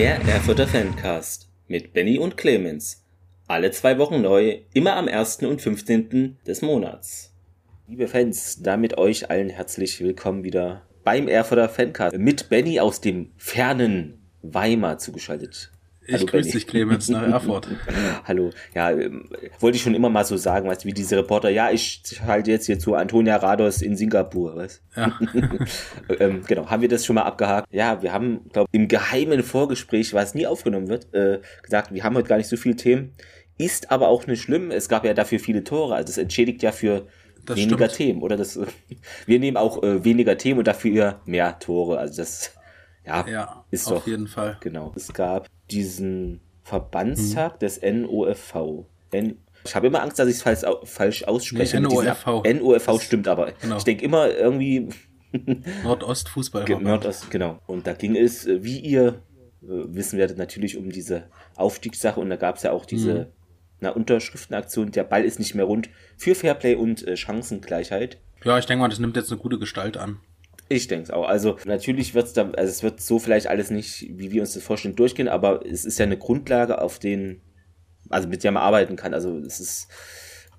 Der Erfurter Fancast mit Benny und Clemens. Alle zwei Wochen neu, immer am 1. und 15. des Monats. Liebe Fans, damit euch allen herzlich willkommen wieder beim Erfurter Fancast mit Benny aus dem fernen Weimar zugeschaltet. Ich grüße dich, Clemens, nach Erfurt. Hallo. Ja, ähm, wollte ich schon immer mal so sagen, weißt du, wie diese Reporter, ja, ich halte jetzt hier zu Antonia Rados in Singapur, weißt Ja. ähm, Genau, haben wir das schon mal abgehakt? Ja, wir haben, glaube im geheimen Vorgespräch, was nie aufgenommen wird, äh, gesagt, wir haben heute gar nicht so viele Themen. Ist aber auch nicht schlimm. Es gab ja dafür viele Tore. Also das entschädigt ja für Das weniger stimmt. Themen. Oder das, wir nehmen auch äh, weniger Themen und dafür mehr Tore. Also das, ja, Ja, ist auf doch. jeden Fall. Genau. Es gab diesen Verbandstag Mhm. des NOFV. N ich habe immer Angst, dass ich es falsch, falsch ausspreche. Nee, NOFV. NOFV stimmt aber. Genau. Ich denke immer irgendwie Nordostfußball. Nordost, genau. Und da ging es, äh, wie ihr äh, wissen werdet, natürlich um diese Aufstiegssache. Und da gab es ja auch diese Mhm. na, Unterschriftenaktion, der Ball ist nicht mehr rund, für Fairplay und äh, Chancengleichheit. Ja, ich denke mal, das nimmt jetzt eine gute Gestalt an. Ich denke es auch. Also natürlich wird es da, also es wird so vielleicht alles nicht, wie wir uns das vorstellen, durchgehen, aber es ist ja eine Grundlage, auf den, also mit der man arbeiten kann. Also es ist,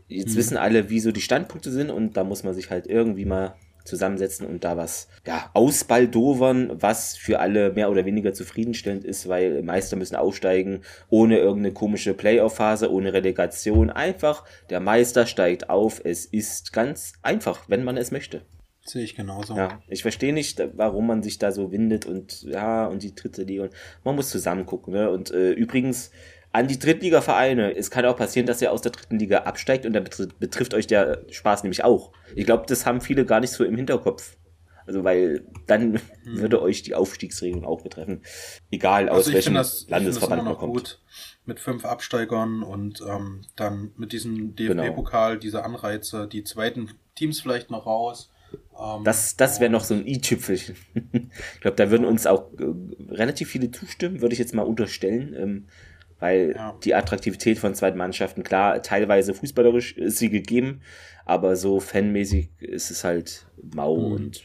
jetzt wissen alle, wie so die Standpunkte sind und da muss man sich halt irgendwie mal zusammensetzen und da was, ja, ausbaldowern, was für alle mehr oder weniger zufriedenstellend ist, weil Meister müssen aufsteigen, ohne irgendeine komische Playoff-Phase, ohne Relegation. Einfach, der Meister steigt auf. Es ist ganz einfach, wenn man es möchte. Sehe ich genauso. Ja, ich verstehe nicht, warum man sich da so windet und ja, und die dritte Liga und man muss zusammen gucken, ne? Und äh, übrigens an die Drittliga-Vereine, es kann auch passieren, dass ihr aus der dritten Liga absteigt und dann betrifft, euch der Spaß nämlich auch. Ich glaube, das haben viele gar nicht so im Hinterkopf. Also, weil dann würde euch die Aufstiegsregelung auch betreffen. Egal aus Also welchem das, Landesverband man noch kommt. gut mit fünf Absteigern und ähm, dann mit diesem Genau. DFB-Pokal, diese Anreize, die zweiten Teams vielleicht noch raus. Ähm, Das, das wäre noch so ein i-Tüpfelchen. ich glaube, da würden uns auch äh, relativ viele zustimmen, würde ich jetzt mal unterstellen. Ähm, weil Ja. die Attraktivität von zweiten Mannschaften, klar, teilweise fußballerisch ist sie gegeben, aber so fanmäßig ist es halt mau Mhm. und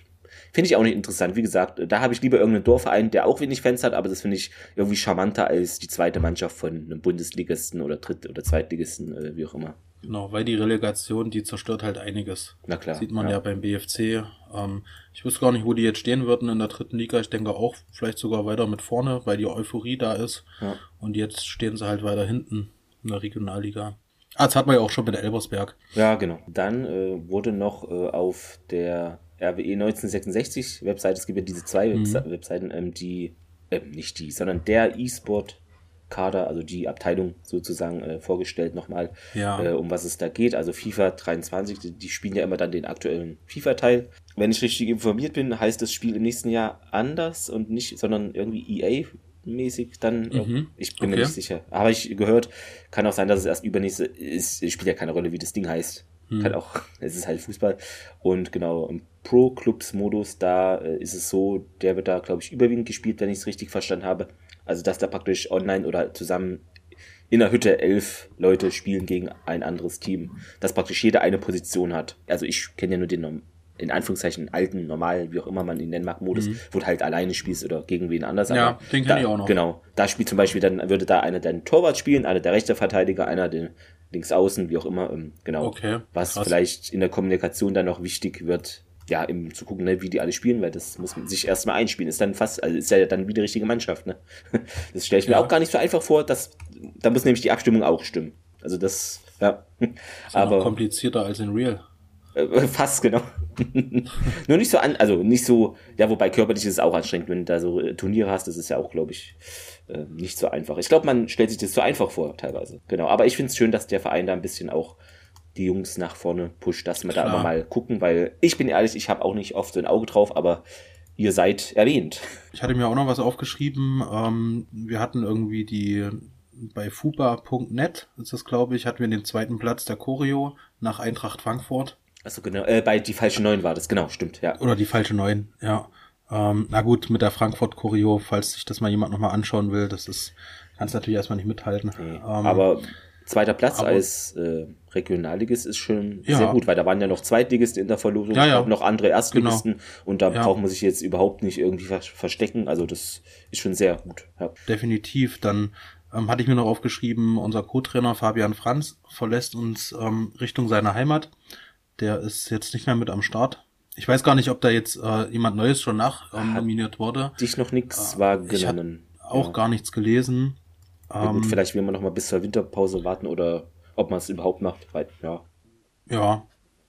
finde ich auch nicht interessant. Wie gesagt, da habe ich lieber irgendeinen Dorfverein, der auch wenig Fans hat, aber das finde ich irgendwie charmanter als die zweite Mannschaft von einem Bundesligisten oder Dritt- oder Zweitligisten, äh, wie auch immer. Genau, weil die Relegation, die zerstört halt einiges. Na klar. Sieht man ja, beim BFC. Ähm, ich wüsste gar nicht, wo die jetzt stehen würden in der dritten Liga. Ich denke auch vielleicht sogar weiter mit vorne, weil die Euphorie da ist. Ja. Und jetzt stehen sie halt weiter hinten in der Regionalliga. Ah, das hat man ja auch schon mit Elbersberg. Ja, genau. Dann äh, wurde noch äh, auf der RWE 1966 Webseite, es gibt ja diese zwei Mhm. Webse Webseiten, ähm, die, ähm, nicht die, sondern der E-Sport Kader, also die Abteilung sozusagen äh, vorgestellt nochmal, Ja. äh, um was es da geht. Also FIFA 23, die, die spielen ja immer dann den aktuellen FIFA-Teil. Wenn ich richtig informiert bin, heißt das Spiel im nächsten Jahr anders und nicht, sondern irgendwie EA-mäßig dann. Mhm. Ich bin mir Okay. nicht sicher. Habe ich gehört, kann auch sein, dass es erst übernächste ist. Es spielt ja keine Rolle, wie das Ding heißt. Hm. Kann auch, es ist halt Fußball. Und genau, im Pro-Clubs-Modus, da äh, ist es so, der wird da, glaube ich, überwiegend gespielt, wenn ich es richtig verstanden habe. Also, dass da praktisch online oder zusammen in der Hütte elf Leute spielen gegen ein anderes Team. Dass praktisch jeder eine Position hat. Also, ich kenne ja nur den in Anführungszeichen alten, normalen, wie auch immer man ihn nennen mag, Modus, wo du halt alleine spielst oder gegen wen anders. Mhm. Ja, den kenn da, ich auch noch. Genau. Da spielt zum Beispiel dann, würde da einer den Torwart spielen, einer der rechte Verteidiger, einer den links außen, wie auch immer. ähm, Genau. Okay, Was krass. vielleicht in der Kommunikation dann noch wichtig wird, ja, im, zu gucken, ne, wie die alle spielen, weil das muss man sich erstmal einspielen. Ist dann fast, also ist ja dann wie die richtige Mannschaft, ne? Das stelle ich mir Ja. auch gar nicht so einfach vor, dass, da muss nämlich die Abstimmung auch stimmen. Also das, ja. Noch Aber komplizierter als in Real. äh, fast, genau. Nur nicht so an, also nicht so, ja, wobei körperlich ist es auch anstrengend, wenn du da so äh, Turniere hast, das ist ja auch, glaube ich, äh, nicht so einfach. Ich glaube, man stellt sich das so einfach vor, teilweise. Genau. Aber ich finde es schön, dass der Verein da ein bisschen auch die Jungs nach vorne pusht, dass wir da Klar. immer mal gucken, weil ich bin ehrlich, ich habe auch nicht oft so ein Auge drauf, aber ihr seid erwähnt. Ich hatte mir auch noch was aufgeschrieben. Ähm, wir hatten irgendwie die bei fuba.net, ist das glaube ich, hatten wir den zweiten Platz der Choreo nach Eintracht Frankfurt. Achso, genau. Äh, bei die falsche Neun war das, genau, stimmt, ja. Oder die falsche Neun, ja. Ähm, na gut, mit der Frankfurt Choreo, falls sich das mal jemand nochmal anschauen will, das ist, kannst natürlich erstmal nicht mithalten. Nee, Ähm, aber zweiter Platz Aber- als äh, Regionalligist ist schon Ja. sehr gut, weil da waren ja noch Zweitligisten in der Verlosung, Ja, ja. auch noch andere Erstligisten und da braucht man sich jetzt überhaupt nicht irgendwie ver verstecken. Also das ist schon sehr gut. Definitiv. Dann ähm, hatte ich mir noch aufgeschrieben, unser Co-Trainer Fabian Franz verlässt uns ähm, Richtung seiner Heimat. Der ist jetzt nicht mehr mit am Start. Ich weiß gar nicht, ob da jetzt äh, jemand Neues schon nach ähm, nominiert wurde. Dich noch nichts Ah, wahrgenommen. Auch ja. gar nichts gelesen. Ja, gut, Ähm, vielleicht will man noch mal bis zur Winterpause warten oder ob man es überhaupt macht. Weil, ja. Ja,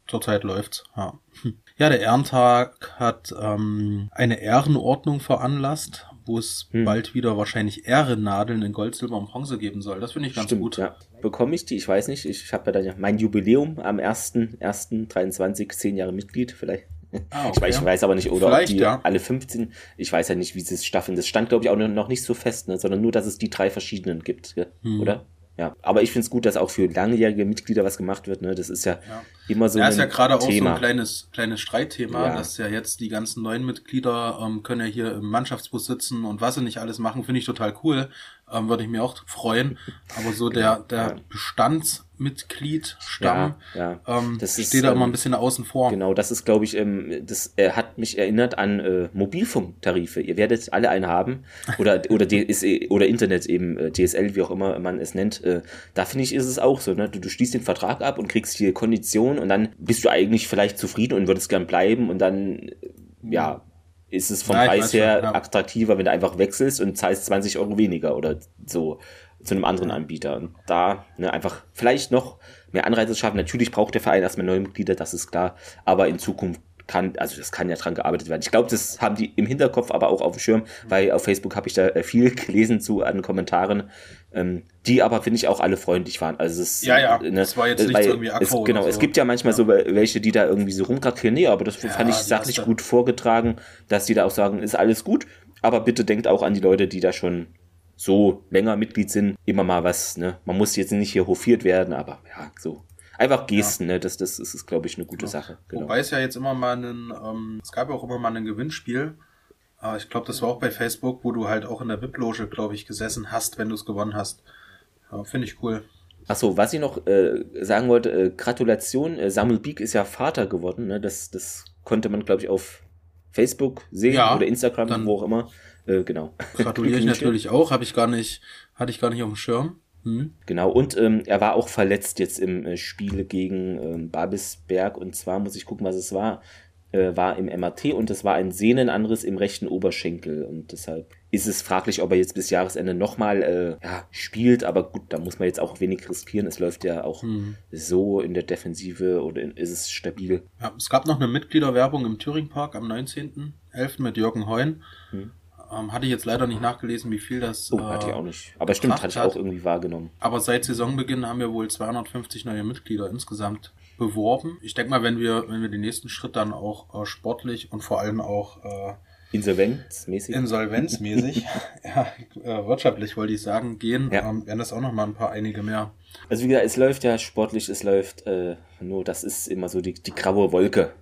zurzeit läuft's. Ja. ja, der Ehrentag hat ähm, eine Ehrenordnung veranlasst, wo es Hm. bald wieder wahrscheinlich Ehrennadeln in Gold, Silber und Bronze geben soll. Das finde ich ganz Stimmt, gut. ja. Bekomme ich die? Ich weiß nicht. Ich habe ja dann ja mein Jubiläum am 1.1.23, 10 Jahre Mitglied, vielleicht. Ah, Ich, weiß, ich weiß aber nicht, oder Vielleicht, ob die ja. alle 15. Ich weiß ja nicht, wie sie es staffeln. Das stand, glaube ich, auch noch nicht so fest, ne? sondern nur, dass es die drei verschiedenen gibt? Hm. oder? Ja, aber ich finde es gut, dass auch für langjährige Mitglieder was gemacht wird. Ne? Das ist ja, Ja. immer so Ja, ein ist ja gerade auch so ein kleines, kleines Streitthema, Ja. dass ja jetzt die ganzen neuen Mitglieder ähm, können ja hier im Mannschaftsbus sitzen und was sie nicht alles machen, finde ich total cool. Ähm, Würde ich mir auch freuen. Aber so der, der Ja. Bestandsmitglied-Stamm ja, ja. ähm, Das ist, steht da immer ähm, ein bisschen außen vor. Genau, das ist, glaube ich, ähm, das äh, hat mich erinnert an äh, Mobilfunktarife. Ihr werdet alle einen haben oder oder DSE oder Internet eben äh, DSL, wie auch immer man es nennt. Äh, da finde ich ist es auch so. Ne? Du, du schließt den Vertrag ab und kriegst hier Konditionen und dann bist du eigentlich vielleicht zufrieden und würdest gern bleiben und dann äh, ja ist es vom ich Preis weiß schon, her ja. attraktiver, wenn du einfach wechselst und zahlst 20 Euro weniger oder so zu einem anderen Anbieter. Und da ne, einfach vielleicht noch mehr Anreize schaffen. Natürlich braucht der Verein erstmal neue Mitglieder, das ist klar. Aber in Zukunft kann, also das kann ja dran gearbeitet werden. Ich glaube, das haben die im Hinterkopf, aber auch auf dem Schirm, weil auf Facebook habe ich da äh, viel gelesen zu an Kommentaren, ähm, die aber, finde ich, auch alle freundlich waren. Also es, Ja, ja, ne, das war jetzt nicht weil so irgendwie es, Genau, oder es so. gibt ja manchmal so welche, die da irgendwie so rumkrakrieren. Nee, aber das Ja, fand ich sachlich gut vorgetragen, dass die da auch sagen, ist alles gut, aber bitte denkt auch an die Leute, die da schon so länger Mitglied sind, immer mal was, ne? Man muss jetzt nicht hier hofiert werden, aber ja, so. Einfach Gesten, ne? Das, das ist, ist glaube ich, eine gute Sache. Genau. Wobei es ja jetzt immer mal einen, ähm, es gab ja auch immer mal ein Gewinnspiel. Äh, ich glaube, das war auch bei Facebook, wo du halt auch in der VIP-Loge, glaube ich, gesessen hast, wenn du es gewonnen hast. Ja, Finde ich cool. Achso, was ich noch äh, sagen wollte, äh, Gratulation, äh, Samuel Beek ist ja Vater geworden, ne? Das, das konnte man, glaube ich, auf Facebook sehen Ja, oder Instagram, wo auch immer. Äh, genau. Gratuliere ich natürlich auch, habe ich gar nicht, hatte ich gar nicht auf dem Schirm. Hm. Genau, und ähm, er war auch verletzt jetzt im äh, Spiel gegen ähm, Babelsberg. Und zwar muss ich gucken, was es war. Äh, war im MRT und es war ein Sehnenanriss im rechten Oberschenkel. Und deshalb ist es fraglich, ob er jetzt bis Jahresende nochmal äh, ja, spielt. Aber gut, da muss man jetzt auch wenig riskieren. Es läuft ja auch Hm. so in der Defensive oder in, ist es stabil. Ja, es gab noch eine Mitgliederwerbung im Thüring Park am 19.11. mit Jürgen Heun. Hm. Ähm, hatte ich jetzt leider nicht nachgelesen, wie viel das. Oh, hatte ich auch nicht. Aber stimmt, hatte ich auch irgendwie wahrgenommen. Aber seit Saisonbeginn haben wir wohl 250 neue Mitglieder insgesamt beworben. Ich denke mal, wenn wir, wenn wir den nächsten Schritt dann auch äh, sportlich und vor allem auch äh, Insolvenzmäßig. insolvenzmäßig, ja, äh, wirtschaftlich wollte ich sagen, gehen, Ja. ähm, werden das auch noch mal ein paar einige mehr. Also wie gesagt, es läuft ja sportlich, es läuft äh, nur, das ist immer so die, die graue Wolke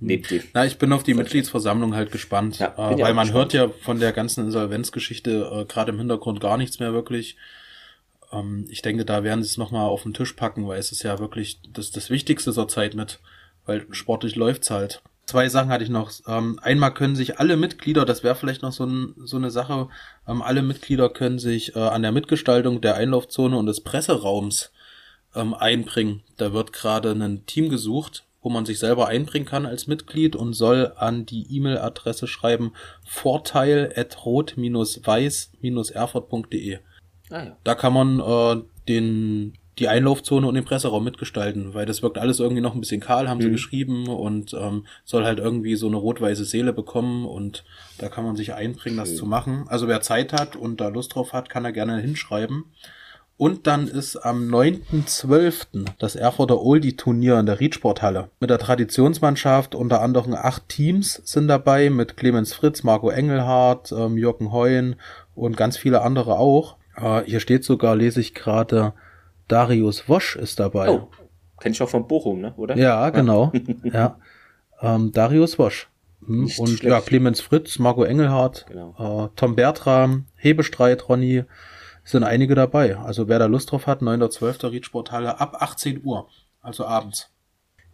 neben dem. Na, ich bin auf die Mitgliedsversammlung halt gespannt, Ja, äh, weil man gespannt. hört ja von der ganzen Insolvenzgeschichte äh, gerade im Hintergrund gar nichts mehr wirklich. Ähm, ich denke, da werden sie es nochmal auf den Tisch packen, weil es ist ja wirklich das, das Wichtigste zur Zeit mit, weil sportlich läuft's halt. Zwei Sachen hatte ich noch. Ähm, einmal können sich alle Mitglieder, das wäre vielleicht noch so, ein, so eine Sache, ähm, alle Mitglieder können sich äh, an der Mitgestaltung der Einlaufzone und des Presseraums ähm, einbringen. Da wird gerade ein Team gesucht, wo man sich selber einbringen kann als Mitglied und soll an die E-Mail-Adresse schreiben vorteil at rot-weiß-erfurt.de. Ah ja. Da kann man äh, den die Einlaufzone und den Presseraum mitgestalten, weil das wirkt alles irgendwie noch ein bisschen kahl, haben sie Mhm. geschrieben und ähm, soll halt irgendwie so eine rot-weiße Seele bekommen und da kann man sich einbringen, das Schön. zu machen. Also wer Zeit hat und da Lust drauf hat, kann er gerne hinschreiben. Und dann ist am 9.12. das Erfurter Oldie-Turnier in der Riedsporthalle. Mit der Traditionsmannschaft unter anderem acht Teams sind dabei, mit Clemens Fritz, Marco Engelhardt, ähm, Jürgen Heuen und ganz viele andere auch. Äh, hier steht sogar, lese ich gerade, Darius Wosch ist dabei. Oh, kenn ich auch von Bochum, ne? Oder? Ja, genau. ja. Ähm, Darius Wosch. Hm, Und schlecht. ja, Clemens Fritz, Marco Engelhardt, Genau. äh, Tom Bertram, Hebestreit, Ronny, sind einige dabei. Also wer da Lust drauf hat, 9.12. Riedsporthalle ab 18 Uhr, also abends.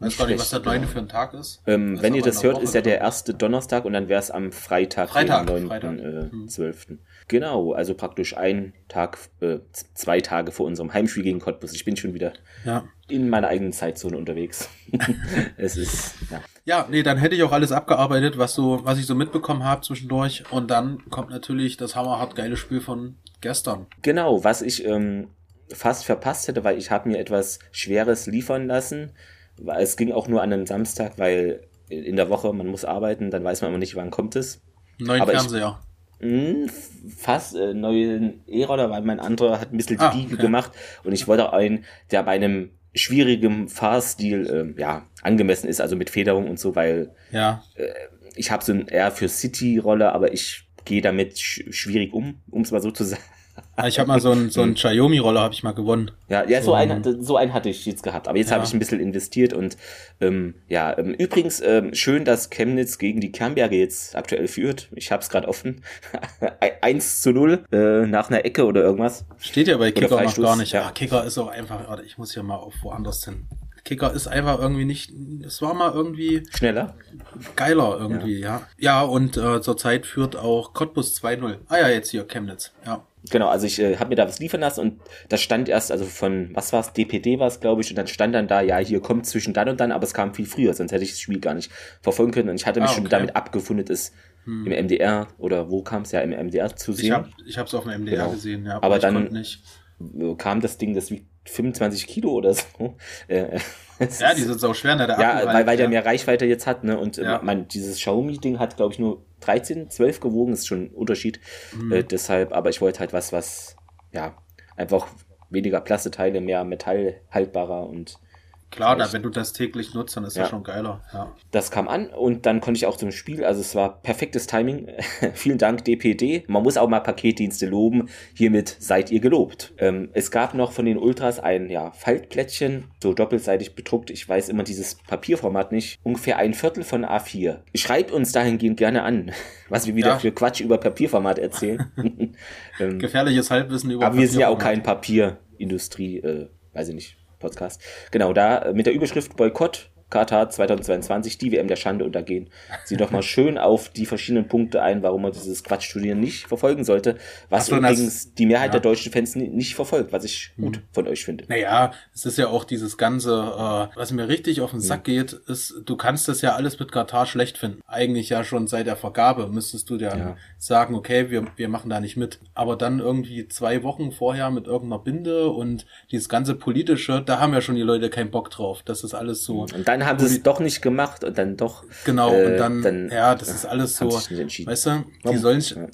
Weiß gar nicht, was der 9. für ein Tag ist. Ähm, wenn ihr das hört, Woche ist ja der erste Donnerstag und dann wäre es am Freitag, Freitag den 9.12. Äh, hm. Genau, also praktisch ein Tag, äh, zwei Tage vor unserem Heimspiel gegen Cottbus. Ich bin schon wieder ja. in meiner eigenen Zeitzone unterwegs. es ist, ja. Ja, nee, dann hätte ich auch alles abgearbeitet, was so, was ich so mitbekommen habe zwischendurch. Und dann kommt natürlich das hammerhart geile Spiel von gestern. Genau, was ich ähm, fast verpasst hätte, weil ich habe mir etwas Schweres liefern lassen es ging auch nur an einem Samstag, weil in der Woche man muss arbeiten, dann weiß man immer nicht, wann kommt es. Neuen Aber Fernseher. Ich, hm, mh, fast äh, neuen E-Roller, weil mein anderer hat ein bisschen die ah, Biege okay. gemacht und ich wollte einen, der bei einem schwierigen Fahrstil äh, ja angemessen ist, also mit Federung und so, weil ja. äh, ich habe so ein eher für City-Roller, aber ich gehe damit sch schwierig um, um es mal so zu sagen. Ah, ich habe mal so einen so einen Xiaomi-Roller habe ich mal gewonnen. Ja, ja, so, so einen so einen hatte ich jetzt gehabt. Aber jetzt ja. habe ich ein bisschen investiert und ähm, ja, ähm, übrigens ähm, schön, dass Chemnitz gegen die Kernberge jetzt aktuell führt. Ich habe es gerade offen. 1 zu 0 äh, nach einer Ecke oder irgendwas. Steht ja bei Kicker noch gar nicht. Ja, Kicker ist auch einfach, warte, ich muss hier mal auf woanders hin. Kicker ist einfach irgendwie nicht, es war mal irgendwie schneller, geiler irgendwie, ja. Ja, ja und äh, zurzeit führt auch Cottbus 2-0. Ah ja, jetzt hier Chemnitz, ja. Genau, also ich äh, habe mir da was liefern lassen und da stand erst, also von, was war's, DPD war es, glaube ich, und dann stand dann da, ja, hier kommt zwischen dann und dann, aber es kam viel früher, sonst hätte ich das Spiel gar nicht verfolgen können und ich hatte mich ah, okay. schon damit abgefunden, es hm. im MDR oder wo kam es ja im MDR zu sehen. Ich habe es auf dem MDR genau. gesehen, ja, aber, aber dann kam das Ding, das wiegt 25 Kilo oder so. Äh, ja, die sind auch schwer, ne? Der ja, weil, weil der mehr Reichweite jetzt hat, ne? Und äh, ja. man, dieses Xiaomi-Ding hat, glaube ich, nur 13, 12 gewogen, ist schon ein Unterschied. Mhm. Äh, deshalb, aber ich wollte halt was, was, ja, einfach weniger Plasteteile, mehr Metall haltbarer und Klar, da, wenn du das täglich nutzt, dann ist ja. das schon geiler. Ja. Das kam an und dann konnte ich auch zum Spiel. Also es war perfektes Timing. Vielen Dank, DPD. Man muss auch mal Paketdienste loben. Hiermit seid ihr gelobt. Ähm, es gab noch von den Ultras ein ja, Faltplättchen, so doppelseitig bedruckt. Ich weiß immer dieses Papierformat nicht. Ungefähr ein Viertel von A4. Schreibt uns dahingehend gerne an, was wir wieder ja. für Quatsch über Papierformat erzählen. ähm, Gefährliches Halbwissen über Aber wir sind ja auch kein Papierindustrie, äh, weiß ich nicht Podcast. Genau, da äh, mit der Überschrift Boykott Katar 2022, die WM der Schande untergehen. Sieh doch mal schön auf die verschiedenen Punkte ein, warum man dieses Quatschturnier nicht verfolgen sollte, was so, übrigens das, die Mehrheit ja. der deutschen Fans nicht verfolgt, was ich gut hm. von euch finde. Naja, es ist ja auch dieses ganze, äh, was mir richtig auf den Sack hm. geht, ist, du kannst das ja alles mit Katar schlecht finden. Eigentlich ja schon seit der Vergabe müsstest du dir ja. sagen, okay, wir, wir machen da nicht mit. Aber dann irgendwie zwei Wochen vorher mit irgendeiner Binde und dieses ganze politische, da haben ja schon die Leute keinen Bock drauf. Das ist alles so. Und dann haben sie es doch nicht gemacht und dann doch. Genau, äh, und dann, dann, ja, das ist alles so, weißt du, die sollen, ja.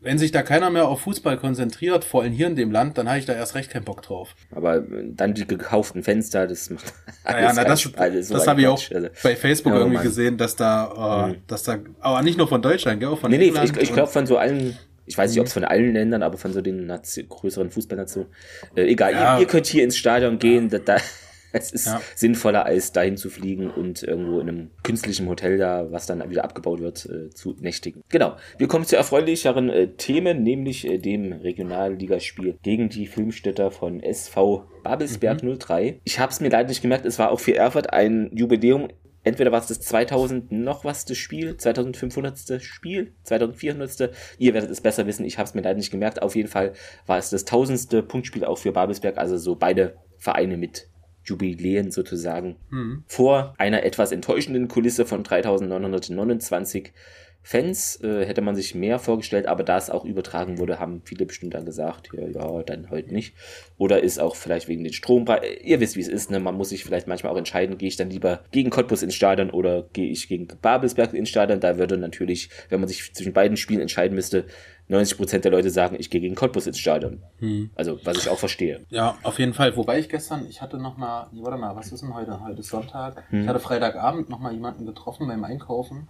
wenn sich da keiner mehr auf Fußball konzentriert, vor allem hier in dem Land, dann habe ich da erst recht keinen Bock drauf. Aber dann die gekauften Fenster, das macht naja, na, das, alles so das habe ich auch also, bei Facebook ja, irgendwie Mann. gesehen, dass da, äh, mhm. dass da, aber nicht nur von Deutschland, gell, auch von nee, England. Nee, ich, ich glaube von so allen ich weiß nicht, ob es von allen Ländern, aber von so den Nation, größeren Fußballnationen. Äh, egal, ja. ihr, ihr, könnt hier ins Stadion gehen, da, da, es ist ja. sinnvoller, als dahin zu fliegen und irgendwo in einem künstlichen Hotel da, was dann wieder abgebaut wird, äh, zu nächtigen. Genau. Wir kommen zu erfreulicheren äh, Themen, nämlich äh, dem Regionalligaspiel gegen die Filmstädter von SV Babelsberg mhm. 03. Ich habe es mir leider nicht gemerkt, es war auch für Erfurt ein Jubiläum entweder war es das 2000 noch was das Spiel, 2500. Spiel, 2400. Ihr werdet es besser wissen, ich habe es mir leider nicht gemerkt. Auf jeden Fall war es das tausendste Punktspiel auch für Babelsberg, also so beide Vereine mit Jubiläen sozusagen mhm. vor einer etwas enttäuschenden Kulisse von 3929 Fans äh, hätte man sich mehr vorgestellt, aber da es auch übertragen wurde, haben viele bestimmt dann gesagt, ja, ja, dann heute nicht. Oder ist auch vielleicht wegen den Strompreisen. Ihr wisst, wie es ist, ne? Man muss sich vielleicht manchmal auch entscheiden, gehe ich dann lieber gegen Cottbus ins Stadion oder gehe ich gegen Babelsberg ins Stadion. Da würde natürlich, wenn man sich zwischen beiden Spielen entscheiden müsste, 90% der Leute sagen, ich gehe gegen Cottbus ins Stadion. Hm. Also, was ich auch verstehe. Ja, auf jeden Fall. Wobei ich gestern, ich hatte noch mal, warte mal, was ist denn heute? Heute ist Sonntag. Hm. Ich hatte Freitagabend noch mal jemanden getroffen beim Einkaufen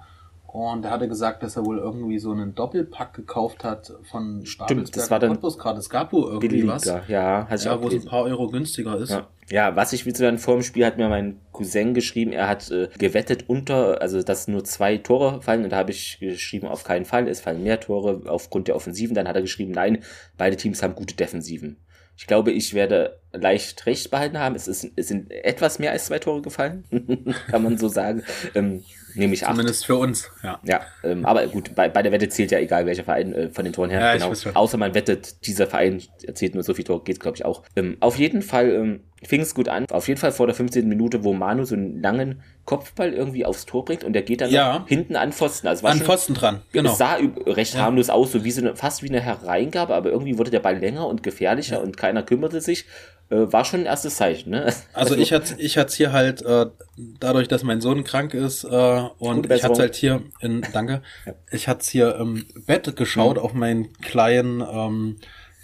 Und er hatte gesagt, dass er wohl irgendwie so einen Doppelpack gekauft hat von Stimmt, das war dann gerade. Es gab wohl irgendwie billiger. was. Ja, hat ja, wo es ein paar Euro günstiger ist. Ja, ja was ich witzig dann vor dem Spiel hat mir mein Cousin geschrieben, er hat äh, gewettet unter, also dass nur zwei Tore fallen und da habe ich geschrieben, auf keinen Fall, es fallen mehr Tore aufgrund der Offensiven. Dann hat er geschrieben, nein, beide Teams haben gute Defensiven. Ich glaube, ich werde leicht recht behalten haben. Es, ist, es sind etwas mehr als zwei Tore gefallen, kann man so sagen. Ähm, nämlich acht. Zumindest für uns, ja. Ja, ähm, aber gut, bei, bei der Wette zählt ja egal, welcher Verein äh, von den Toren her. Ja, genau. Außer man wettet, dieser Verein erzählt nur so viel Tore, geht glaube ich auch. Ähm, auf jeden Fall ähm, fing es gut an. Auf jeden Fall vor der 15. Minute, wo Manu so einen langen Kopfball irgendwie aufs Tor bringt und der geht dann ja. hinten an Pfosten. Also an schon, Pfosten dran, genau. Es sah recht ja. harmlos aus, so wie so eine, fast wie eine Hereingabe, aber irgendwie wurde der Ball länger und gefährlicher ja. und keiner kümmerte sich. Äh, war schon ein erstes Zeichen, ne? Also ich hatte ich hatte hier halt äh, dadurch, dass mein Sohn krank ist äh, und ich hatte halt hier in danke, ich hatte hier im Bett geschaut mhm. auf meinen kleinen ähm,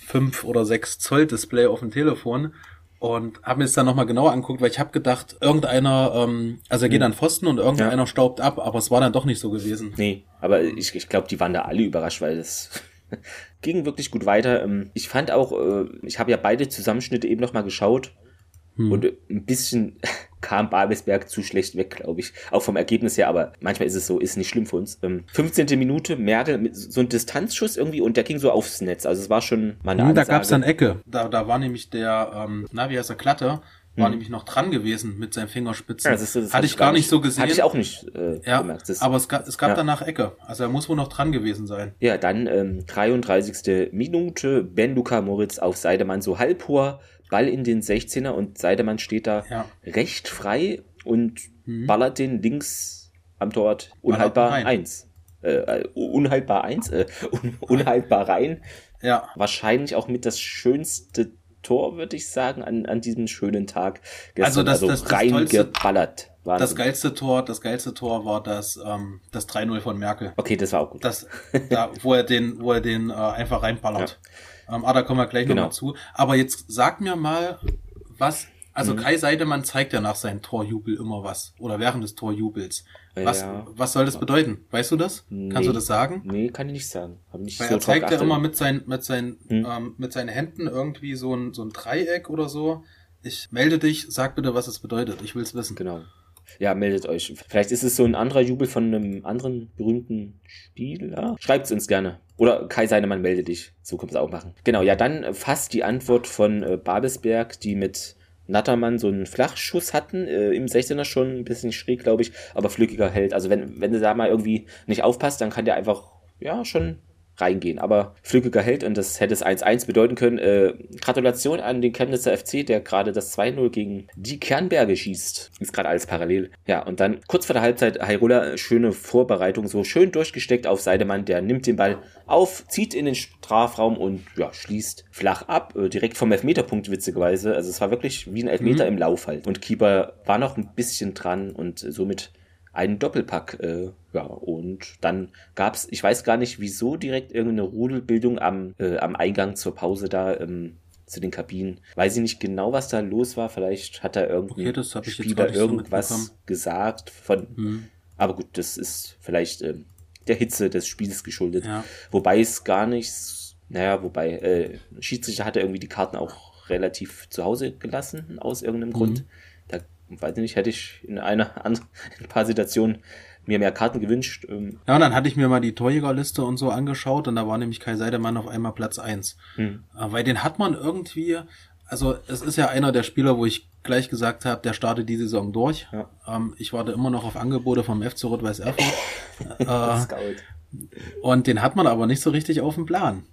5 oder 6 Zoll Display auf dem Telefon und habe mir das dann nochmal genauer angeguckt, weil ich habe gedacht, irgendeiner, ähm, also er geht mhm. an Pfosten und irgendeiner ja. staubt ab, aber es war dann doch nicht so gewesen. Nee, aber ich, ich glaube, die waren da alle überrascht, weil es ging wirklich gut weiter. Ähm, ich fand auch, äh, ich habe ja beide Zusammenschnitte eben nochmal geschaut hm. und ein bisschen kam Babelsberg zu schlecht weg, glaube ich. Auch vom Ergebnis her, aber manchmal ist es so, ist nicht schlimm für uns. Ähm, 15. Minute, Merkel mit so einem Distanzschuss irgendwie und der ging so aufs Netz. Also es war schon mal eine hm, Da gab es dann Ecke. Da, da war nämlich der, ähm, na, wie heißt der, Klatter, war hm. nämlich noch dran gewesen mit seinen Fingerspitzen. Ja, das, das hatte ich gar nicht so gesehen. Hatte ich auch nicht äh, ja, gemerkt. Das, aber es gab, es gab ja. danach Ecke. Also er muss wohl noch dran gewesen sein. Ja, dann ähm, 33. Minute, Ben Luca Moritz auf Seidemann so halb hoher Ball in den 16er und Seidemann steht da ja. recht frei und mhm. ballert den links am Torwart unhaltbar 1. Äh, äh, unhaltbar 1, äh, un, unhaltbar rein. Ja. Wahrscheinlich auch mit das schönste Tor, würde ich sagen, an, an diesem schönen Tag. Gestern, also das, also rein tollste, geballert. Wahnsinn. Das geilste Tor, das geilste Tor war das, ähm, das 3-0 von Merkel. Okay, das war auch gut. Das, da, wo er den, wo er den äh, einfach reinballert. Ja. Ähm, ah, da kommen wir gleich genau. nochmal zu. Aber jetzt sag mir mal, was, also mhm. Kai Seidemann zeigt ja nach seinem Torjubel immer was. Oder während des Torjubels. Was, ja. was soll das bedeuten? Weißt du das? Nee. Kannst du das sagen? Nee, kann ich nicht sagen. Hab nicht Weil so er zeigt ja immer mit seinen, mit seinen, hm? ähm, mit seinen Händen irgendwie so ein, so ein Dreieck oder so. Ich melde dich, sag bitte, was es bedeutet. Ich will's wissen. Genau. Ja, meldet euch. Vielleicht ist es so ein anderer Jubel von einem anderen berühmten Spieler. Schreibt's uns gerne. Oder Kai Seinemann melde dich. So können wir es auch machen. Genau, ja, dann fast die Antwort von äh, Babelsberg, die mit Nattermann so einen Flachschuss hatten, äh, im 16er schon ein bisschen schräg, glaube ich, aber flückiger hält. Also wenn, wenn du da mal irgendwie nicht aufpasst, dann kann der einfach, ja, schon reingehen. Aber flüggiger Held und das hätte es 1-1 bedeuten können. Äh, Gratulation an den Chemnitzer FC, der gerade das 2-0 gegen die Kernberge schießt. Ist gerade alles parallel. Ja, und dann kurz vor der Halbzeit Hairola, schöne Vorbereitung, so schön durchgesteckt auf Seidemann, der nimmt den Ball auf, zieht in den Strafraum und ja, schließt flach ab, äh, direkt vom Elfmeterpunkt witzigerweise. Also es war wirklich wie ein Elfmeter mhm. im Lauf halt. Und Keeper war noch ein bisschen dran und somit einen Doppelpack. Äh, ja, und dann gab es, ich weiß gar nicht, wieso direkt irgendeine Rudelbildung am, äh, am Eingang zur Pause da ähm, zu den Kabinen. Weiß ich nicht genau, was da los war. Vielleicht hat da irgendein okay, Spieler irgendwas so gesagt von. Hm. Aber gut, das ist vielleicht äh, der Hitze des Spiels geschuldet. Ja. Wobei es gar nicht, naja, wobei, äh, Schiedsrichter hatte irgendwie die Karten auch relativ zu Hause gelassen, aus irgendeinem mhm. Grund weiß nicht, hätte ich in einer in ein paar Situationen mir mehr Karten gewünscht. Ähm. Ja, und dann hatte ich mir mal die Torjägerliste und so angeschaut und da war nämlich Kai Seidemann auf einmal Platz eins, hm. Äh, weil den hat man irgendwie, also es ist ja einer der Spieler, wo ich gleich gesagt habe, der startet die Saison durch. Ja. Ähm, ich warte immer noch auf Angebote vom FC Rot-Weiß Erfurt. äh, und den hat man aber nicht so richtig auf dem Plan.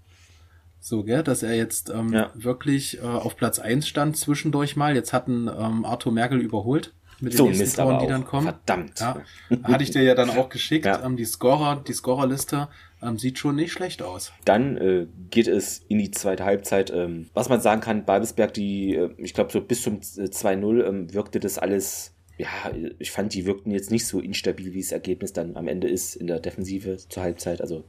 So, gell, dass er jetzt ähm, ja. wirklich äh, auf Platz eins stand zwischendurch mal. Jetzt hatten ähm, Arthur Merkel überholt mit den so nächsten Mist Toren, die dann kommen. Verdammt. Ja, hatte ich dir ja dann auch geschickt. Ja. Ähm, die Scorer, die Scorerliste ähm, sieht schon nicht schlecht aus. Dann äh, geht es in die zweite Halbzeit. Ähm, was man sagen kann, Babelsberg, die, äh, ich glaube, so bis zum 2-0 äh, ähm, wirkte das alles ja, ich fand, die wirkten jetzt nicht so instabil, wie das Ergebnis dann am Ende ist in der Defensive zur Halbzeit. Also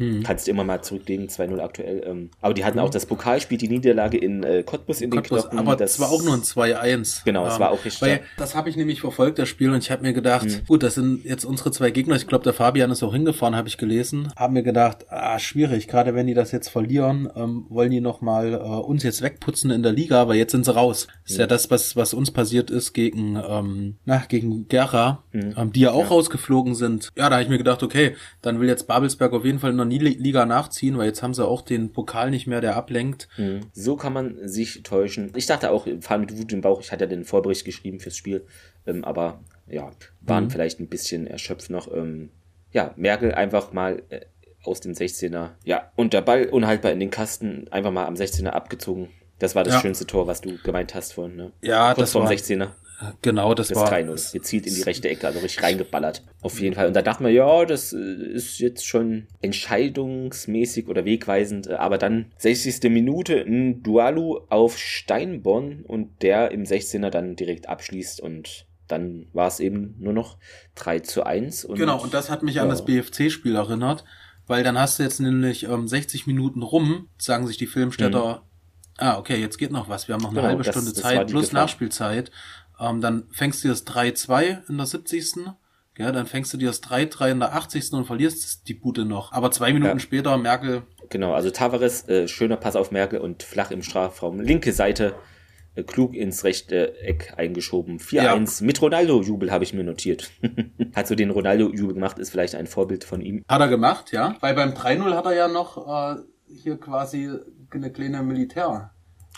Hm. Kannst du immer mal zurücklegen, 2-0 aktuell. Ähm, aber die hatten hm. auch das Pokalspiel, die Niederlage in äh, Cottbus in Cottbus, den Knochen. Aber das war auch nur ein 2-1. Genau, es ähm, war auch richtig. Weil, das habe ich nämlich verfolgt, das Spiel, und ich habe mir gedacht, hm. gut, das sind jetzt unsere zwei Gegner. Ich glaube, der Fabian ist auch hingefahren, habe ich gelesen. Haben mir gedacht, ah, schwierig, gerade wenn die das jetzt verlieren, ähm, wollen die nochmal äh, uns jetzt wegputzen in der Liga, weil jetzt sind sie raus. Ist ja hm. das, was, was uns passiert ist gegen, ähm, na, gegen Gera, hm. ähm, die ja auch ja. rausgeflogen sind. Ja, da habe ich mir gedacht, okay, dann will jetzt Babelsberg auf jeden Fall in der Liga nachziehen, weil jetzt haben sie auch den Pokal nicht mehr, der ablenkt. Mhm. So kann man sich täuschen. Ich dachte auch, fahren mit Wut im Bauch, ich hatte ja den Vorbericht geschrieben fürs Spiel, ähm, aber ja, waren mhm. vielleicht ein bisschen erschöpft noch. Ähm, ja, Merkel einfach mal äh, aus dem 16er. Ja, und der Ball unhaltbar in den Kasten, einfach mal am 16er abgezogen. Das war das ja. schönste Tor, was du gemeint hast vorhin, ne? Ja, Kurz das vom war, 16er. Genau, das, das war 3-0. Gezielt in die rechte Ecke, also richtig reingeballert. Auf jeden Fall. Und da dachte man, ja, das äh, ist jetzt schon entscheidungsmäßig oder wegweisend. Äh, aber dann 60. Minute ein Dualu auf Steinborn und der im 16er dann direkt abschließt und dann war es eben nur noch 3 zu 1. Und, genau, und das hat mich ja. an das BFC-Spiel erinnert, weil dann hast du jetzt nämlich ähm, 60 Minuten rum, sagen sich die Filmstädter, mhm. Ah, okay, jetzt geht noch was, wir haben noch eine genau, halbe Stunde das, Zeit plus Gefahr. Nachspielzeit. Ähm, dann fängst du das 3-2 in der 70. Ja, dann fängst du dir das 3-3 in der 80. und verlierst die Bude noch. Aber zwei Minuten ja. später Merkel. Genau, also Tavares, äh, schöner Pass auf Merkel und flach im Strafraum. Linke Seite, äh, klug ins rechte Eck eingeschoben. 4-1 ja. mit Ronaldo-Jubel habe ich mir notiert. hat so den Ronaldo-Jubel gemacht, ist vielleicht ein Vorbild von ihm. Hat er gemacht, ja. Weil beim 3-0 hat er ja noch äh, hier quasi eine kleine Militär.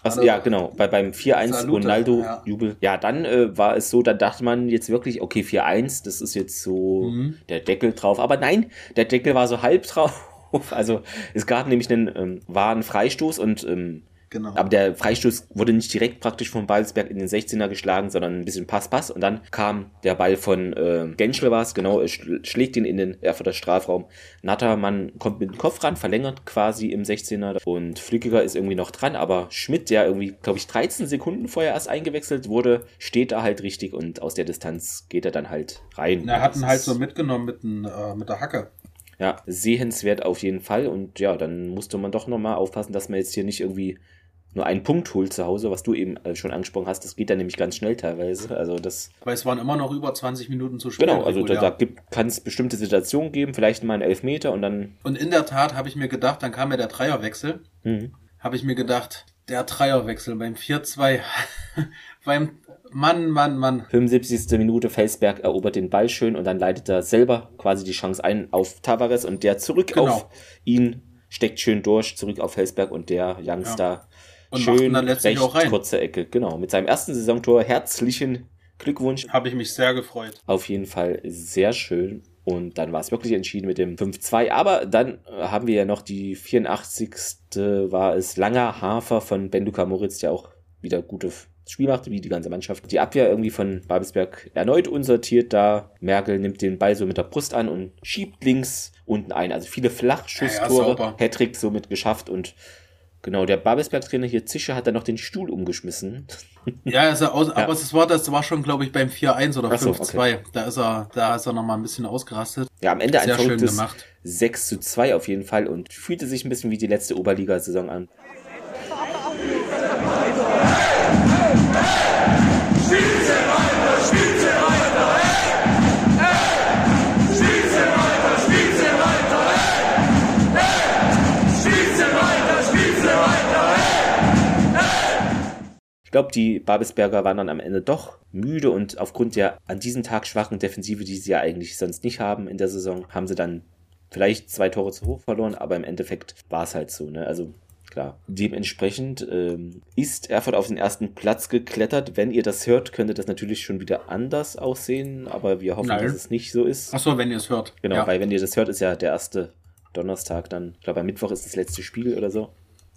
Also, ja, genau. Bei, beim 4-1 Ronaldo-Jubel. Ja. ja. dann äh, war es so, da dachte man jetzt wirklich, okay, 4-1, das ist jetzt so mhm. der Deckel drauf. Aber nein, der Deckel war so halb drauf. Also es gab nämlich einen ähm, wahren Freistoß und ähm, Genau. Aber der Freistoß wurde nicht direkt praktisch vom Balsberg in den 16er geschlagen, sondern ein bisschen Pass-Pass. Und dann kam der Ball von äh, Genschle war es, genau, schlägt ihn in den Erfurter Strafraum. Nattermann kommt mit dem Kopf ran, verlängert quasi im 16er. Und Flückiger ist irgendwie noch dran, aber Schmidt, der irgendwie, glaube ich, 13 Sekunden vorher erst eingewechselt wurde, steht da halt richtig und aus der Distanz geht er dann halt rein. Er hat ihn halt so mitgenommen mit, den, äh, mit der Hacke. Ja, sehenswert auf jeden Fall. Und ja, dann musste man doch nochmal aufpassen, dass man jetzt hier nicht irgendwie nur einen Punkt holt zu Hause, was du eben äh, schon angesprochen hast, das geht dann nämlich ganz schnell teilweise. Also das. Weil es waren immer noch über 20 Minuten zu spielen. Genau, also da, da kann es bestimmte Situationen geben, vielleicht mal einen Elfmeter und dann. Und in der Tat habe ich mir gedacht, dann kam ja der Dreierwechsel. Mhm. Habe ich mir gedacht, der Dreierwechsel beim 4-2, beim Mann, Mann, Mann. 75. Minute, Felsberg erobert den Ball schön und dann leitet er selber quasi die Chance ein auf Tavares und der zurück genau. auf ihn steckt schön durch, zurück auf Felsberg und der Youngster ja. Und Schön dann letztlich recht auch rein. kurze Ecke, genau. Mit seinem ersten Saisontor herzlichen Glückwunsch. Habe ich mich sehr gefreut. Auf jeden Fall sehr schön. Und dann war es wirklich entschieden mit dem 5-2. Aber dann haben wir ja noch die 84. war es Langer Hafer von Benduka Moritz, der auch wieder gute Spiel machte, wie die ganze Mannschaft. Die Abwehr irgendwie von Babelsberg erneut unsortiert da. Merkel nimmt den Ball so mit der Brust an und schiebt links unten ein. Also viele Flachschusstore. Ja, ja, Hattrick somit geschafft und Genau, der Babelsberg-Trainer hier Zische hat dann noch den Stuhl umgeschmissen. Ja, ist er aus, ja. aber es war, das war schon, glaube ich, beim 4-1 oder 5-2. okay. Da ist er, da ist er nochmal ein bisschen ausgerastet. Ja, am Ende Sehr ein verrücktes 6 zu 2 auf jeden Fall und fühlte sich ein bisschen wie die letzte Oberliga-Saison an. Glaube, die Babelsberger waren dann am Ende doch müde und aufgrund der an diesem Tag schwachen Defensive, die sie ja eigentlich sonst nicht haben in der Saison, haben sie dann vielleicht zwei Tore zu hoch verloren, aber im Endeffekt war es halt so. Ne? Also klar. Dementsprechend ähm, ist Erfurt auf den ersten Platz geklettert. Wenn ihr das hört, könnte das natürlich schon wieder anders aussehen, aber wir hoffen, Nein. dass es nicht so ist. Achso, wenn ihr es hört. Genau, ja. weil wenn ihr das hört, ist ja der erste Donnerstag dann. Ich glaube, am Mittwoch ist das letzte Spiel oder so.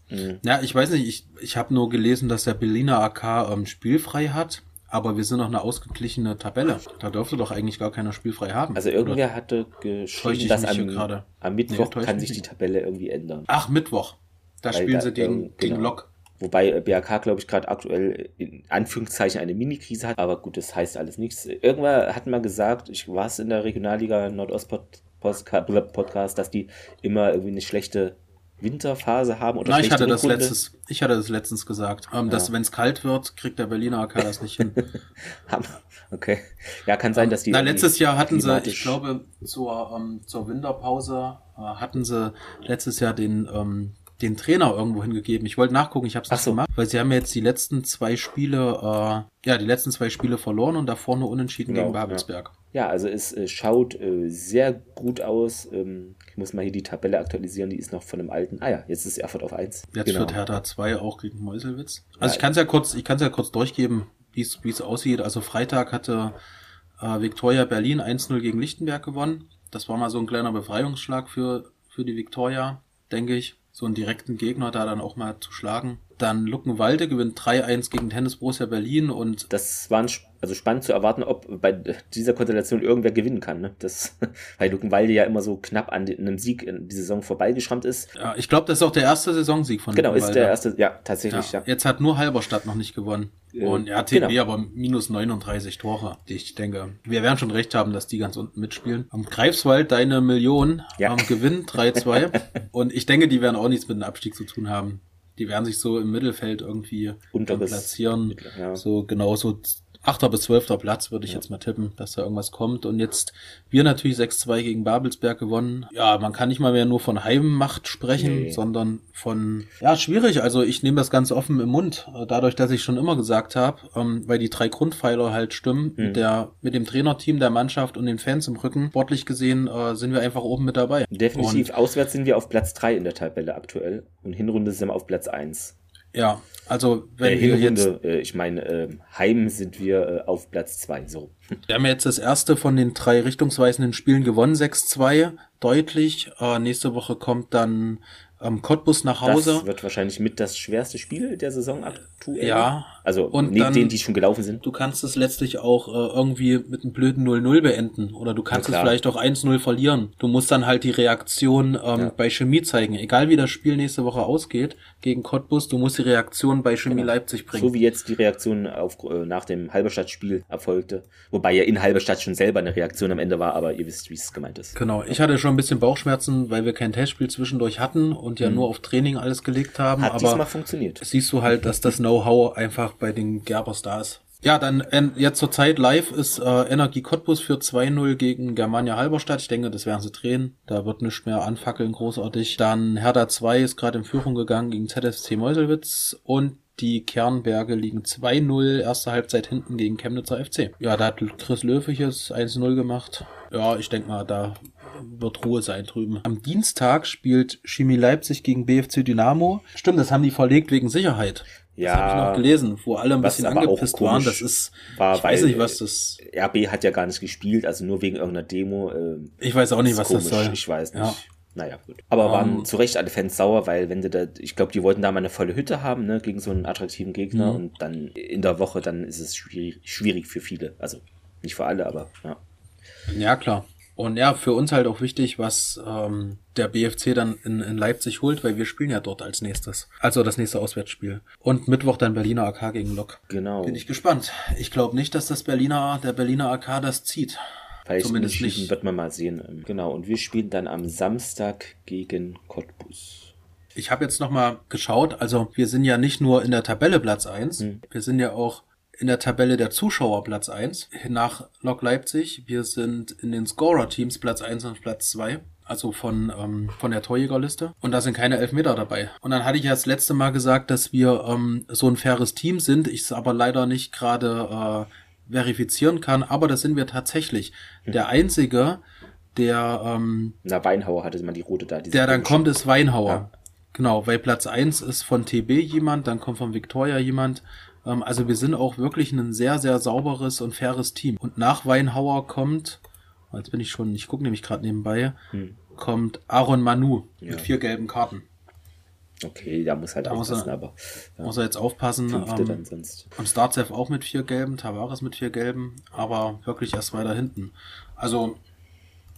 Mhm. Ja, ich weiß nicht, ich, ich habe nur gelesen, dass der Berliner AK ähm, spielfrei hat, aber wir sind noch eine ausgeglichene Tabelle. Da dürfte doch eigentlich gar keiner spielfrei haben. Also irgendwer oder? hatte geschrieben, dass am, am Mittwoch nee, kann sich die Tabelle irgendwie ändern. Ach, Mittwoch. Da Weil spielen da, sie gegen, genau. gegen Lok. Wobei äh, BAK, glaube ich, gerade aktuell in Anführungszeichen eine Mini-Krise hat, aber gut, das heißt alles nichts. Irgendwer hat mal gesagt, ich war es in der Regionalliga Nordostport Podcast, dass die immer irgendwie eine schlechte Winterphase haben oder Na, ich hatte das letztes, ich hatte das letztens gesagt, ähm, ja. dass wenn es kalt wird, kriegt der Berliner AK das nicht hin. okay. Ja, kann sein, dass die. Na, letztes Jahr hatten sie, ich glaube, zur, ähm, zur Winterpause äh, hatten sie letztes Jahr den, ähm, den Trainer irgendwo hingegeben. Ich wollte nachgucken, ich habe es nicht so. gemacht, weil sie haben jetzt die letzten zwei Spiele, äh, ja, die letzten zwei Spiele verloren und davor nur unentschieden genau, gegen Babelsberg. Ja. ja, also es äh, schaut äh, sehr gut aus. Ähm, ich muss mal hier die Tabelle aktualisieren, die ist noch von dem alten. Ah ja, jetzt ist Erfurt auf 1. Jetzt genau. wird Hertha 2 auch gegen Meuselwitz. Also ja, ich kann es ja kurz, ich kann es ja kurz durchgeben, wie es aussieht. Also Freitag hatte äh, Viktoria Berlin 1-0 gegen Lichtenberg gewonnen. Das war mal so ein kleiner Befreiungsschlag für, für die Viktoria, denke ich so einen direkten Gegner da dann auch mal zu schlagen. Dann Luckenwalde gewinnt 3-1 gegen Tennis Borussia Berlin und das war also spannend zu erwarten, ob bei dieser Konstellation irgendwer gewinnen kann. Ne? Das, weil Luckenwalde ja immer so knapp an einem Sieg in die Saison vorbeigeschrammt ist. Ja, ich glaube, das ist auch der erste Saisonsieg von Genau, ist der erste, ja, tatsächlich. Ja. ja. Jetzt hat nur Halberstadt noch nicht gewonnen. Äh, und ja, TB genau. aber minus 39 Tore. Ich denke, wir werden schon recht haben, dass die ganz unten mitspielen. Am Greifswald deine Million ja. am Gewinn 3-2. und ich denke, die werden auch nichts mit dem Abstieg zu tun haben die werden sich so im Mittelfeld irgendwie Unteres, platzieren. Ja. So genauso achter bis zwölfter Platz, würde ich ja. jetzt mal tippen, dass da irgendwas kommt. Und jetzt wir natürlich 6-2 gegen Babelsberg gewonnen. Ja, man kann nicht mal mehr nur von Heimmacht sprechen, nee. sondern von, ja, schwierig. Also ich nehme das ganz offen im Mund, dadurch, dass ich schon immer gesagt habe, ähm, weil die drei Grundpfeiler halt stimmen, mhm. mit, der, mit dem Trainerteam, der Mannschaft und den Fans im Rücken. Sportlich gesehen äh, sind wir einfach oben mit dabei. Definitiv. Und Auswärts sind wir auf Platz drei in der Tabelle aktuell und Hinrunde sind wir auf Platz eins. Ja, also wenn äh, wir jetzt, äh, ich meine, äh, Heim sind wir äh, auf Platz zwei. So. Wir haben jetzt das erste von den drei richtungsweisenden Spielen gewonnen, 6-2, deutlich. Äh, nächste Woche kommt dann ähm, Cottbus nach Hause. Das wird wahrscheinlich mit das schwerste Spiel der Saison aktuell. Ja. Also und neben dann, denen, die schon gelaufen sind. Du kannst es letztlich auch äh, irgendwie mit einem blöden 0-0 beenden. Oder du kannst es vielleicht auch 1-0 verlieren. Du musst dann halt die Reaktion ähm, ja. bei Chemie zeigen. Egal wie das Spiel nächste Woche ausgeht gegen Cottbus, du musst die Reaktion bei Chemie genau. Leipzig bringen. So wie jetzt die Reaktion auf, äh, nach dem Halberstadt-Spiel erfolgte. Wobei ja in Halberstadt schon selber eine Reaktion am Ende war, aber ihr wisst, wie es gemeint ist. Genau. Ich hatte schon ein bisschen Bauchschmerzen, weil wir kein Testspiel zwischendurch hatten und ja mhm. nur auf Training alles gelegt haben. Hat aber diesmal funktioniert. Siehst du halt, dass das Know-how einfach bei den Gerbers da ist. Ja, dann äh, jetzt zur Zeit live ist äh, Energie Cottbus für 2-0 gegen Germania Halberstadt. Ich denke, das werden sie drehen. Da wird nicht mehr anfackeln, großartig. Dann Hertha 2 ist gerade in Führung gegangen gegen ZSC Meuselwitz und die Kernberge liegen 2-0, erste Halbzeit hinten gegen Chemnitzer FC. Ja, da hat Chris Löwiches 1-0 gemacht. Ja, ich denke mal, da wird Ruhe sein drüben. Am Dienstag spielt Chemie Leipzig gegen BFC Dynamo. Stimmt, das haben die verlegt wegen Sicherheit. Ja, das habe ich noch gelesen, wo alle ein bisschen angepisst waren. Das ist, war, ich weiß nicht, was das. RB hat ja gar nicht gespielt, also nur wegen irgendeiner Demo. Äh, ich weiß auch nicht, was komisch. das soll. Ich weiß nicht. Ja. Naja, gut. Aber um, waren ähm. zu Recht alle Fans sauer, weil wenn du da, ich glaube, die wollten da mal eine volle Hütte haben, ne, gegen so einen attraktiven Gegner mhm. und dann in der Woche, dann ist es schwierig, schwierig für viele. Also nicht für alle, aber ja. Ja, klar. Und ja, für uns halt auch wichtig, was ähm, der BFC dann in, in Leipzig holt, weil wir spielen ja dort als nächstes. Also das nächste Auswärtsspiel. Und Mittwoch dann Berliner AK gegen Lok. Genau. Bin ich gespannt. Ich glaube nicht, dass das Berliner, der Berliner AK das zieht. Vielleicht Zumindest nicht. Wird man mal sehen. Genau. Und wir spielen dann am Samstag gegen Cottbus. Ich habe jetzt nochmal geschaut, also wir sind ja nicht nur in der Tabelle Platz eins, hm. wir sind ja auch in der Tabelle der Zuschauer Platz 1 nach Lok Leipzig. Wir sind in den Scorer-Teams Platz 1 und Platz 2. Also von, ähm, von der Torjägerliste. Und da sind keine Elfmeter dabei. Und dann hatte ich ja das letzte Mal gesagt, dass wir ähm, so ein faires Team sind. Ich es aber leider nicht gerade äh, verifizieren kann. Aber das sind wir tatsächlich. Hm. Der einzige, der... Ähm, Na, Weinhauer hatte man die rote da. Der dann kommt, ist Weinhauer. Ja. Genau, weil Platz 1 ist von TB jemand, dann kommt von Victoria jemand also wir sind auch wirklich ein sehr, sehr sauberes und faires Team. Und nach Weinhauer kommt, jetzt bin ich schon, ich gucke nämlich gerade nebenbei, hm. kommt Aaron Manu ja. mit vier gelben Karten. Okay, da muss halt da aufpassen, muss er, aber. Ja. Muss er jetzt aufpassen. Fünfte ähm, dann sonst. Und Startsev auch mit vier gelben, Tavares mit vier gelben, aber wirklich erst weiter hinten. Also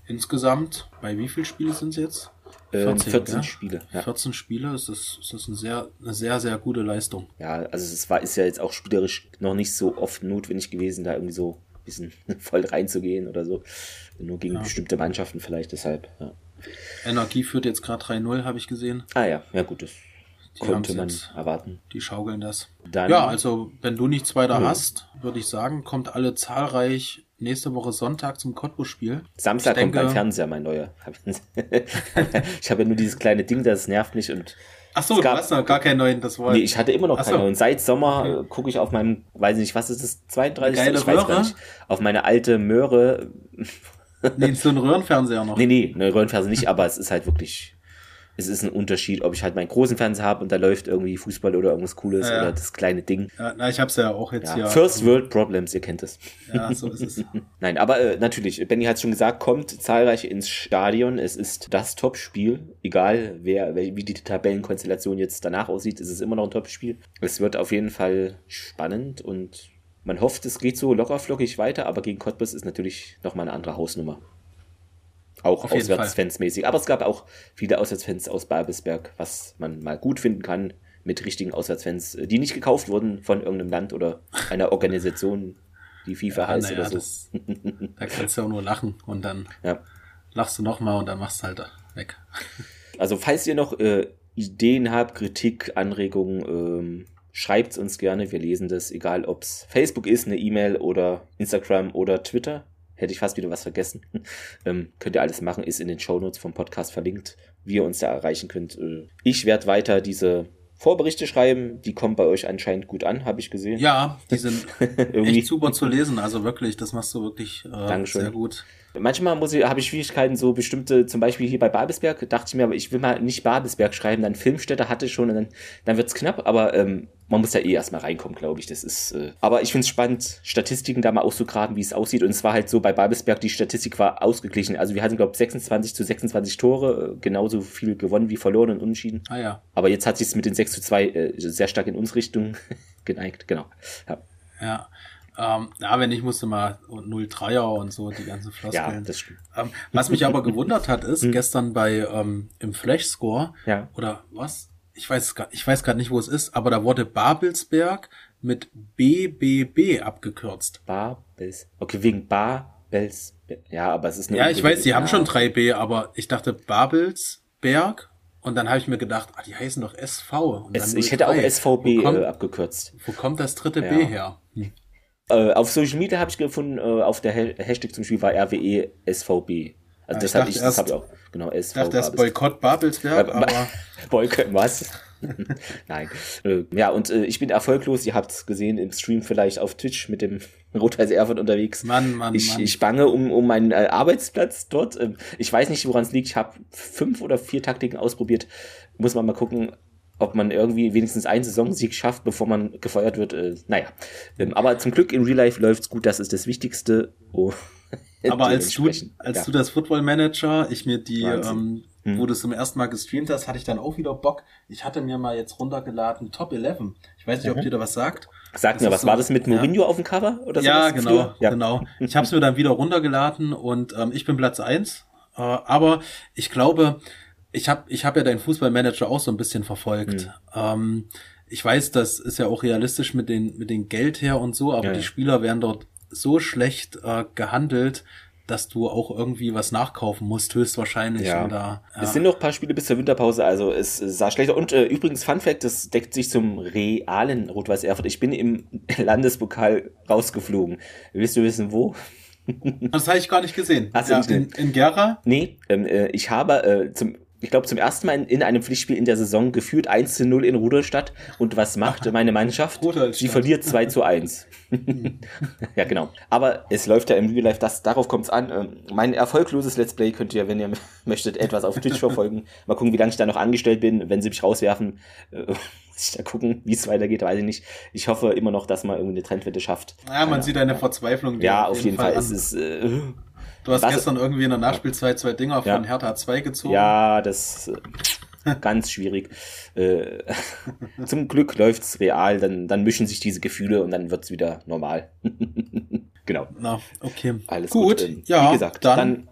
insgesamt, bei wie viel Spiele sind es jetzt? 14, 14 ja? Spiele. Ja. 14 Spiele, ist das, ist das eine, sehr, eine sehr, sehr gute Leistung. Ja, also es war, ist ja jetzt auch spielerisch noch nicht so oft notwendig gewesen, da irgendwie so bisschen voll reinzugehen oder so. Nur gegen Ja. bestimmte Mannschaften vielleicht deshalb. Ja. Energie führt jetzt gerade 3-0, habe ich gesehen. Ah ja, ja gut, das Die konnte man jetzt- erwarten. Die schaukeln das. Dann, Ja, also wenn du nichts weiter Nö. hast, würde ich sagen, kommt alle zahlreich nächste Woche Sonntag zum Cottbus-Spiel. Samstag ich kommt beim denke- Fernseher mein neuer. ich habe ja nur dieses kleine Ding, das nervt mich und Ach so, Es du gab- hast noch gar keinen neuen, das war Nee, ich hatte immer noch Ach so. Und seit Sommer äh, gucke ich auf meinem, weiß nicht, was ist das, 32. Geile ich weiß Röhre? gar nicht. Auf meine alte Möhre. nee, so ein Röhrenfernseher noch. Nee, nee, eine Röhrenfernseh nicht, aber es ist halt wirklich, es ist ein Unterschied, ob ich halt meinen großen Fernseher habe und da läuft irgendwie Fußball oder irgendwas Cooles Ja, oder das kleine Ding. Ja, na, ich hab's ja auch jetzt Ja. hier. First World Problems, ihr kennt es. Ja, so ist es. Nein, aber äh, natürlich, Benny hat schon gesagt, kommt zahlreich ins Stadion. Es ist das Top-Spiel. Egal, wer, wie die Tabellenkonstellation jetzt danach aussieht, ist es immer noch ein Top-Spiel. Es wird auf jeden Fall spannend und man hofft, es geht so lockerflockig weiter, aber gegen Cottbus ist natürlich nochmal eine andere Hausnummer. Auch Auswärtsfans-mäßig. Aber es gab auch viele Auswärtsfans aus Babelsberg, was man mal gut finden kann mit richtigen Auswärtsfans, äh, die nicht gekauft wurden von irgendeinem Land oder einer Organisation, die FIFA Ja, heißt naja, oder so. das, da kannst du auch nur lachen und dann Ja. lachst du nochmal und dann machst du halt weg. Also falls ihr noch äh, Ideen habt, Kritik, Anregungen, ähm, schreibt uns gerne. Wir lesen das, egal ob es Facebook ist, eine E-Mail oder Instagram oder Twitter. Hätte ich fast wieder was vergessen. ähm, könnt ihr alles machen, ist in den Shownotes vom Podcast verlinkt, wie ihr uns da erreichen könnt. Äh, ich werde weiter diese Vorberichte schreiben. Die kommen bei euch anscheinend gut an, habe ich gesehen. Ja, die sind echt super zu lesen. Also wirklich, das machst du wirklich äh, sehr gut. Manchmal muss ich, habe ich Schwierigkeiten, so bestimmte, zum Beispiel hier bei Babelsberg, dachte ich mir, aber ich will mal nicht Babelsberg schreiben, dann Filmstätte hatte ich schon und dann, dann wird's knapp, aber ähm, man muss ja eh erstmal reinkommen, glaube ich. Das ist, äh, aber ich finde es spannend, Statistiken da mal auszugraben, wie es aussieht. Und es war halt so, bei Babelsberg, die Statistik war ausgeglichen. Also wir hatten, glaube ich, 26 zu 26 Tore, äh, genauso viel gewonnen wie verloren und unentschieden. Ah ja, Aber jetzt hat sich mit den 6 zu 2 äh, sehr stark in uns Richtung geneigt, genau. Ja, ja. Ähm, ja, wenn ich musste mal und 0-3er und so, die ganzen ja Floskeln. das stimmt. ähm, was mich aber gewundert hat, ist, Hm. gestern bei ähm, im Flash-Score, Ja. oder was? Ich weiß gar, ich weiß gerade nicht, wo es ist, aber da wurde Babelsberg mit BBB abgekürzt. Babels. Okay, wegen Babels. Ja, aber es ist eine Ja, ich weiß, die ja. haben schon 3B, aber ich dachte Babelsberg und dann habe ich mir gedacht, ah, die heißen doch SV. Es, ich hätte auch 03. SVB Wo kommt, äh, abgekürzt. wo kommt das dritte Ja. B her? Äh, auf Social Media habe ich gefunden, äh, auf der Ha- Hashtag zum Spiel war RWE SVB. Also Ja, das ich habe ich, das habe ich auch. Genau, Ich SV. dachte, das Babelsberg. Boykott Babelsberg, Äh, aber Boykott, was? Nein. Äh, ja, und äh, ich bin erfolglos. Ihr habt es gesehen im Stream vielleicht auf Twitch mit dem Rot-Weiß Erfurt unterwegs. Mann, Mann, ich, Mann. ich bange um, um meinen äh, Arbeitsplatz dort. Ähm, ich weiß nicht, woran es liegt. Ich habe fünf oder vier Taktiken ausprobiert. Muss man mal gucken, ob man irgendwie wenigstens einen Saisonsieg schafft, bevor man gefeuert wird. Äh, naja. Ähm, aber zum Glück in Real Life läuft's gut. Das ist das Wichtigste. Oh. Aber als du, als ja. du das Football Manager, ich mir die, Wahnsinn. Hm. ähm, wo du es zum ersten Mal gestreamt hast, hatte ich dann auch wieder Bock. Ich hatte mir mal jetzt runtergeladen Top 11. Ich weiß nicht, ob Mhm. dir da was sagt. Sag das mir, was so- war das mit ja. Mourinho auf dem Cover? Oder ja, sowas genau, früher? Ja. genau. Ich habe es mir dann wieder runtergeladen und ähm, ich bin Platz eins. Äh, aber ich glaube, ich habe ich hab ja deinen Fußballmanager auch so ein bisschen verfolgt. Hm. Ähm, ich weiß, das ist ja auch realistisch mit den, mit den Geld her und so, aber Ja, die ja. Spieler werden dort so schlecht äh, gehandelt, dass du auch irgendwie was nachkaufen musst, höchstwahrscheinlich. Ja. Oder, ja. Es sind noch ein paar Spiele bis zur Winterpause, also es sah schlechter. Und äh, übrigens, Fun Fact, das deckt sich zum realen Rot-Weiß Erfurt. Ich bin im Landespokal rausgeflogen. Willst du wissen, wo? das habe ich gar nicht gesehen. Hast du ja, nicht in, in Gera? Nee, ähm, äh, ich habe äh, zum, ich glaube, zum ersten Mal in, in einem Pflichtspiel in der Saison geführt 1 zu 0 in Rudolstadt. Und was macht meine Mannschaft? Rudolstadt. Sie verliert 2 zu 1. ja, genau. Aber es läuft ja im Real Life, das, darauf kommt es an. Ähm, mein erfolgloses Let's Play könnt ihr, wenn ihr möchtet, etwas auf Twitch verfolgen. Mal gucken, wie lange ich da noch angestellt bin. Wenn sie mich rauswerfen, äh, muss ich da gucken, wie es weitergeht, weiß ich nicht. Ich hoffe immer noch, dass man irgendwie eine Trendwette schafft. Ja, man sieht deine Verzweiflung. Ja, auf jeden Fall. an. Es ist, äh, Du hast Was- gestern irgendwie in der Nachspielzeit zwei Dinger Ja. von Hertha 2 gezogen. Ja, das ist äh, ganz schwierig. Äh, zum Glück läuft's real, dann, dann mischen sich diese Gefühle und dann wird's wieder normal. genau. Na, okay. Alles gut. gut. Ähm, ja, wie gesagt, dann, dann,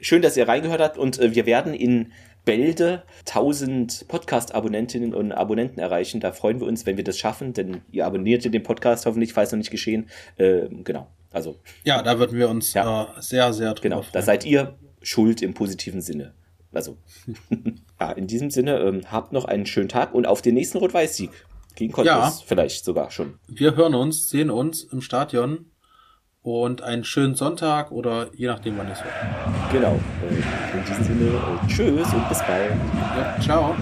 schön, dass ihr reingehört habt und äh, wir werden in Bälde 1000 Podcast-Abonnentinnen und Abonnenten erreichen. Da freuen wir uns, wenn wir das schaffen, denn ihr abonniert den Podcast hoffentlich, falls noch nicht geschehen. Äh, genau. Also. Ja, da würden wir uns ja. äh, sehr, sehr drüber Genau, freuen. da seid ihr schuld im positiven Sinne. Also, ja, in diesem Sinne, ähm, habt noch einen schönen Tag und auf den nächsten Rot-Weiß-Sieg. Gegen Cottbus ja. vielleicht sogar schon. Wir hören uns, sehen uns im Stadion und einen schönen Sonntag oder je nachdem, wann es hört. Genau. in diesem Sinne, äh, tschüss und bis bald. Ja, ciao.